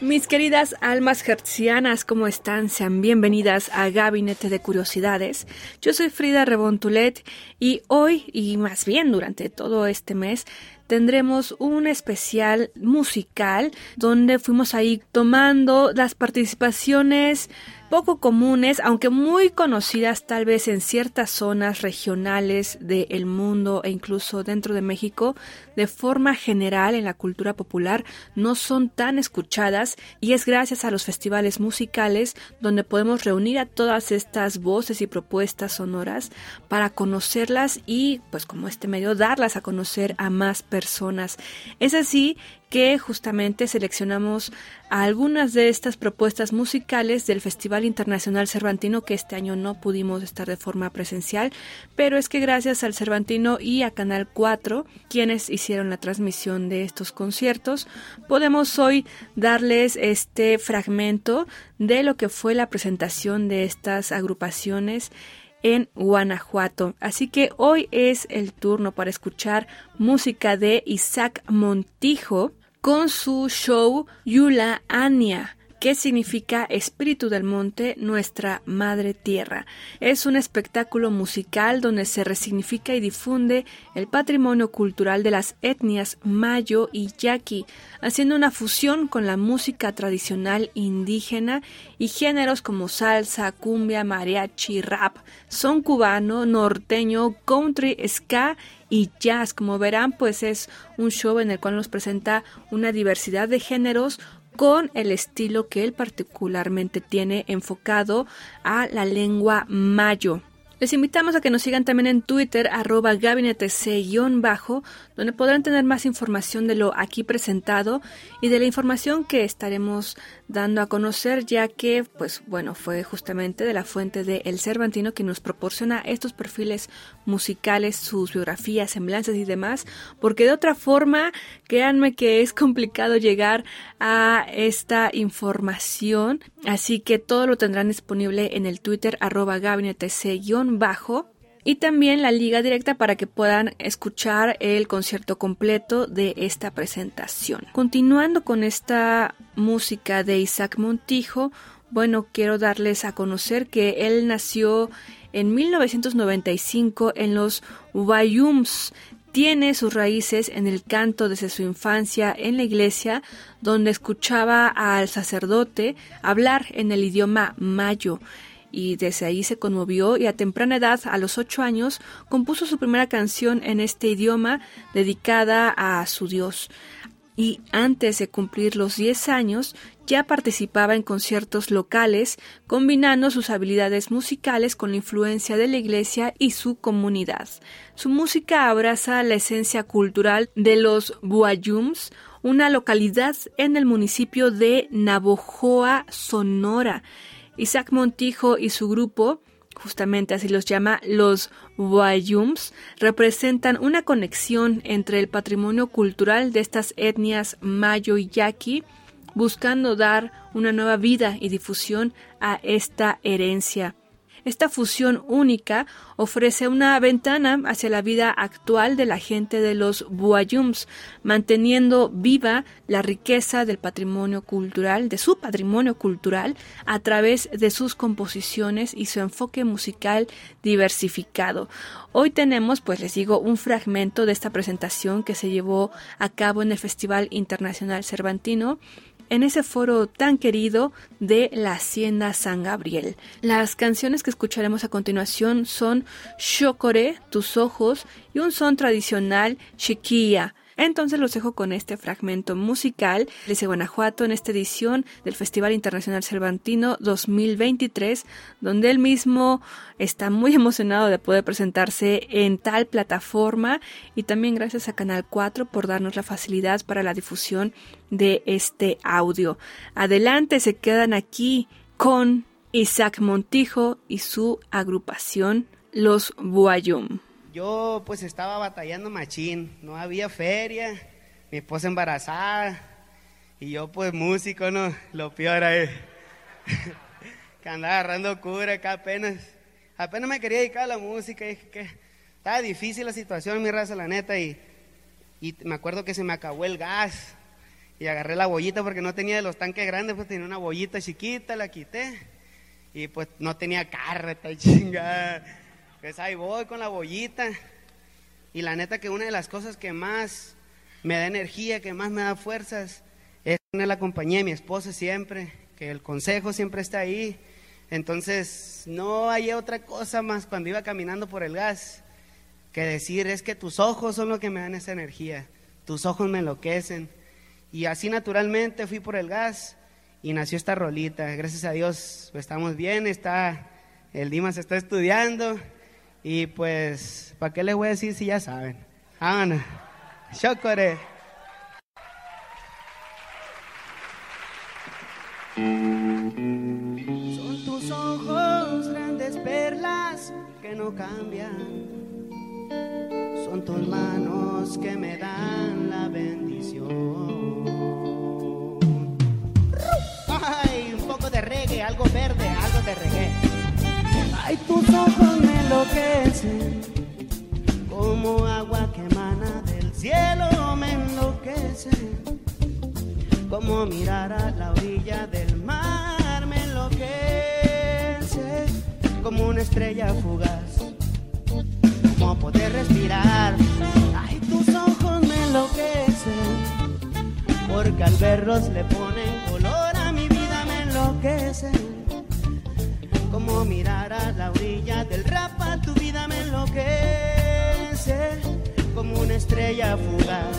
Mis queridas almas hercianas, ¿cómo están? Sean bienvenidas a Gabinete de Curiosidades. Yo soy Frida Rebontulet y hoy, y más bien durante todo este mes, tendremos un especial musical donde fuimos ahí tomando las participaciones poco comunes, aunque muy conocidas tal vez en ciertas zonas regionales del mundo e incluso dentro de México, de forma general en la cultura popular no son tan escuchadas y es gracias a los festivales musicales donde podemos reunir a todas estas voces y propuestas sonoras para conocerlas y pues como este medio darlas a conocer a más personas. Es así que justamente seleccionamos algunas de estas propuestas musicales del Festival Internacional Cervantino, que este año no pudimos estar de forma presencial, pero es que gracias al Cervantino y a Canal 4, quienes hicieron la transmisión de estos conciertos, podemos hoy darles este fragmento de lo que fue la presentación de estas agrupaciones en Guanajuato. Así que hoy es el turno para escuchar música de Isaac Montijo, con su show Yula Anya que significa Espíritu del Monte, nuestra Madre Tierra. Es un espectáculo musical donde se resignifica y difunde el patrimonio cultural de las etnias Mayo y Yaqui, haciendo una fusión con la música tradicional indígena y géneros como salsa, cumbia, mariachi, rap, son cubano, norteño, country, ska y jazz. Como verán, pues es un show en el cual nos presenta una diversidad de géneros con el estilo que él particularmente tiene enfocado a la lengua mayo. Les invitamos a que nos sigan también en Twitter, arroba gabinetec-bajo, donde podrán tener más información de lo aquí presentado y de la información que estaremos dando a conocer, ya que, pues bueno, fue justamente de la fuente de El Cervantino que nos proporciona estos perfiles musicales, sus biografías, semblanzas y demás, porque de otra forma, créanme que es complicado llegar a esta información, así que todo lo tendrán disponible en el Twitter arroba gabinetec-bajo y también la liga directa para que puedan escuchar el concierto completo de esta presentación. Continuando con esta música de Isaac Montijo, bueno, quiero darles a conocer que él nació en 1995 en los Wayums. Tiene sus raíces en el canto desde su infancia en la iglesia, donde escuchaba al sacerdote hablar en el idioma mayo y desde ahí se conmovió y a temprana edad, a los ocho años, compuso su primera canción en este idioma dedicada a su Dios. Y antes de cumplir los diez años, ya participaba en conciertos locales, combinando sus habilidades musicales con la influencia de la iglesia y su comunidad. Su música abraza la esencia cultural de los Buayums, una localidad en el municipio de Navojoa, Sonora, Isaac Montijo y su grupo, justamente así los llama los Wayums, representan una conexión entre el patrimonio cultural de estas etnias mayo y yaqui, buscando dar una nueva vida y difusión a esta herencia. Esta fusión única ofrece una ventana hacia la vida actual de la gente de los Buayums, manteniendo viva la riqueza del patrimonio cultural, de su patrimonio cultural, a través de sus composiciones y su enfoque musical diversificado. Hoy tenemos, pues les digo, un fragmento de esta presentación que se llevó a cabo en el Festival Internacional Cervantino en ese foro tan querido de la Hacienda San Gabriel. Las canciones que escucharemos a continuación son Shokore, Tus Ojos y un son tradicional Chiquilla. Entonces los dejo con este fragmento musical de Guanajuato en esta edición del Festival Internacional Cervantino 2023, donde él mismo está muy emocionado de poder presentarse en tal plataforma y también gracias a Canal 4 por darnos la facilidad para la difusión de este audio. Adelante, se quedan aquí con Isaac Montijo y su agrupación Los Buayum. Yo pues estaba batallando machín, no había feria, mi esposa embarazada y yo pues músico, ¿no? Lo peor es que andaba agarrando cura acá apenas, apenas me quería dedicar a la música y que estaba difícil la situación, mi raza, la neta, y, y me acuerdo que se me acabó el gas y agarré la bollita porque no tenía de los tanques grandes, pues tenía una bollita chiquita, la quité y pues no tenía carreta y chingada pues ahí voy con la bollita. Y la neta que una de las cosas que más me da energía, que más me da fuerzas, es tener la compañía de mi esposa siempre, que el consejo siempre está ahí. Entonces, no hay otra cosa más cuando iba caminando por el gas que decir, es que tus ojos son lo que me dan esa energía, tus ojos me enloquecen. Y así naturalmente fui por el gas y nació esta rolita. Gracias a Dios estamos bien, está, el Dimas está estudiando y pues, ¿para qué les voy a decir si ya saben? Ana, chocore. Son tus ojos grandes perlas que no cambian. Son tus manos que me dan la bendición. Ay, un poco de reggae, algo verde, algo de reggae. Ay, tus ojos enloquece, como agua que emana del cielo me enloquece, como mirar a la orilla del mar me enloquece, como una estrella fugaz, como poder respirar, ay tus ojos me enloquecen, porque al verlos le ponen color a mi vida me enloquecen como mirar a la orilla del rapa, tu vida me enloquece, como una estrella fugaz,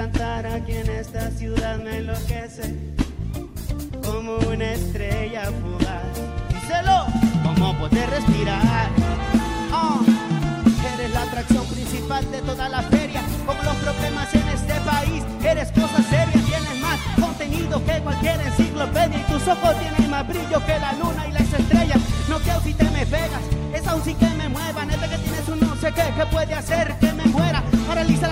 cantar aquí en esta ciudad me enloquece como una estrella fugaz. Díselo, como poder respirar. Oh, eres la atracción principal de toda la feria, como los problemas en este país. Eres cosa seria, tienes más contenido que cualquier enciclopedia y tus ojos tienen más brillo que la luna y las estrellas. No quiero si te me pegas, es aún sí que me mueva, neta que tienes un no sé qué que puede hacer que me muera, paraliza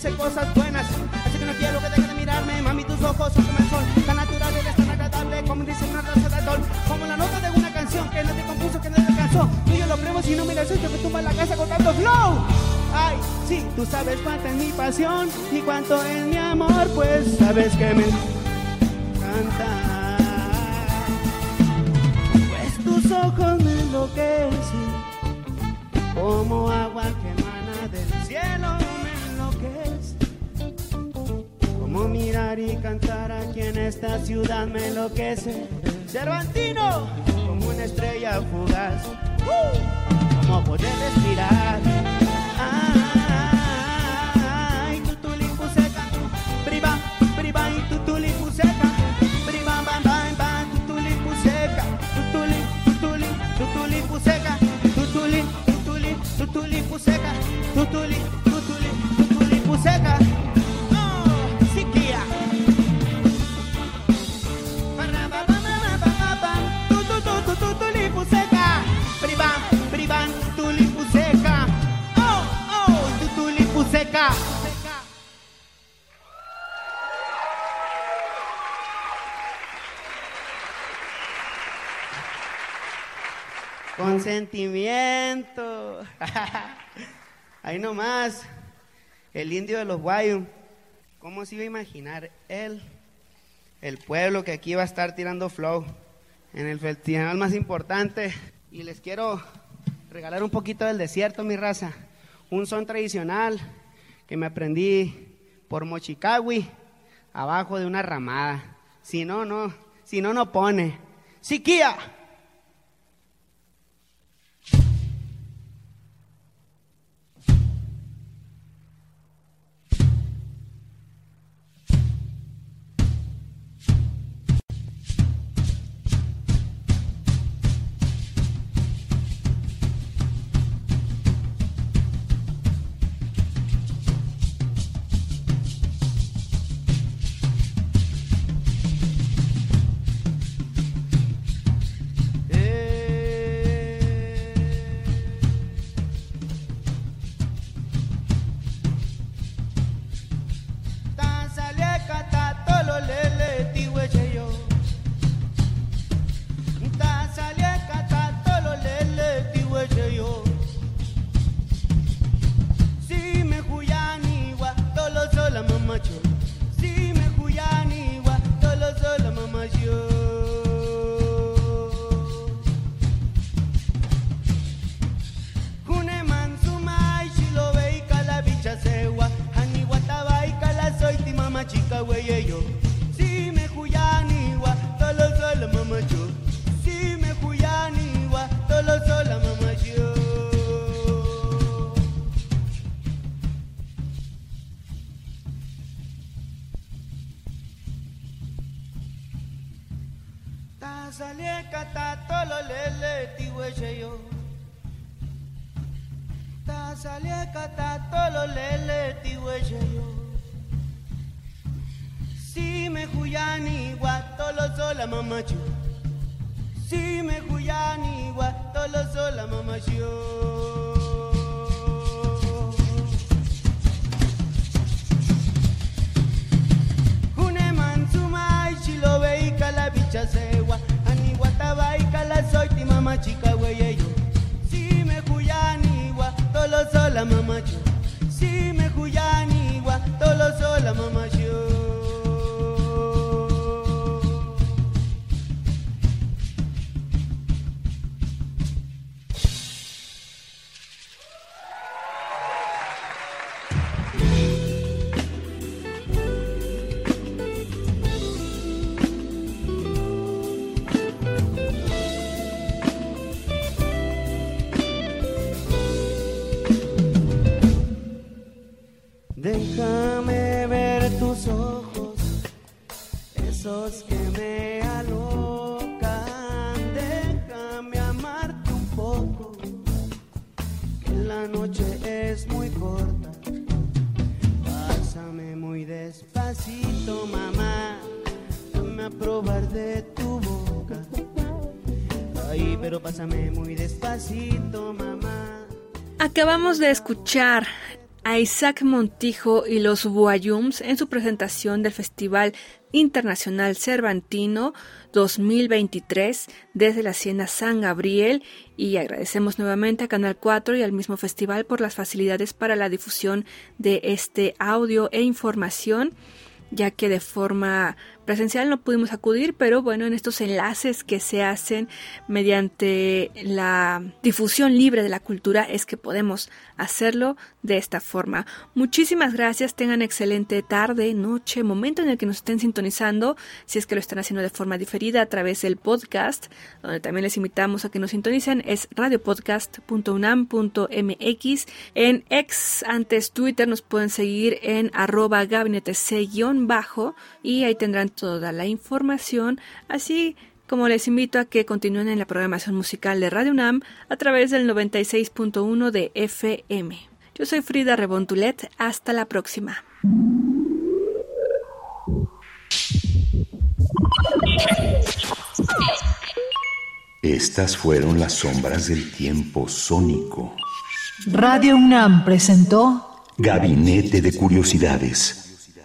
piense cosas buenas. Así que no quiero que dejes de mirarme, mami, tus ojos son como el sol, tan natural eres tan agradable como dice una raza de sol, como la nota de una canción que no te compuso, que no te alcanzó. Tú y yo lo premo si no miras esto que tumba la casa con tanto flow. Ay, sí, tú sabes cuánto es mi pasión y cuánto es mi amor, pues sabes que me encanta. Pues tus ojos cantar aquí en esta ciudad me enloquece. Cervantino, como una estrella fugaz, uh, como poder respirar. Consentimiento. Ahí nomás, el indio de los guayos. ¿Cómo se iba a imaginar él, el pueblo que aquí va a estar tirando flow en el festival más importante? Y les quiero regalar un poquito del desierto, mi raza. Un son tradicional que me aprendí por Mochicawi, abajo de una ramada. Si no, no, si no, no pone. ¡Siquía! Sale cata lo lele tiwe yo. Ta sale cata lo lele tiwe yo. Si me huyani guatolo sola mamachu. Si me huyani guatolo sola mamachu. Acabamos de escuchar a Isaac Montijo y los Buayums en su presentación del Festival Internacional Cervantino 2023 desde la Hacienda San Gabriel. Y agradecemos nuevamente a Canal 4 y al mismo festival por las facilidades para la difusión de este audio e información ya que de forma presencial no pudimos acudir, pero bueno, en estos enlaces que se hacen mediante la difusión libre de la cultura es que podemos hacerlo de esta forma. Muchísimas gracias, tengan excelente tarde, noche, momento en el que nos estén sintonizando, si es que lo están haciendo de forma diferida a través del podcast, donde también les invitamos a que nos sintonicen, es radiopodcast.unam.mx. En ex, antes Twitter, nos pueden seguir en arroba gabinete bajo y ahí tendrán toda la información, así como les invito a que continúen en la programación musical de Radio UNAM a través del 96.1 de FM. Yo soy Frida Rebontulet, hasta la próxima. Estas fueron las sombras del tiempo sónico. Radio UNAM presentó Gabinete de Curiosidades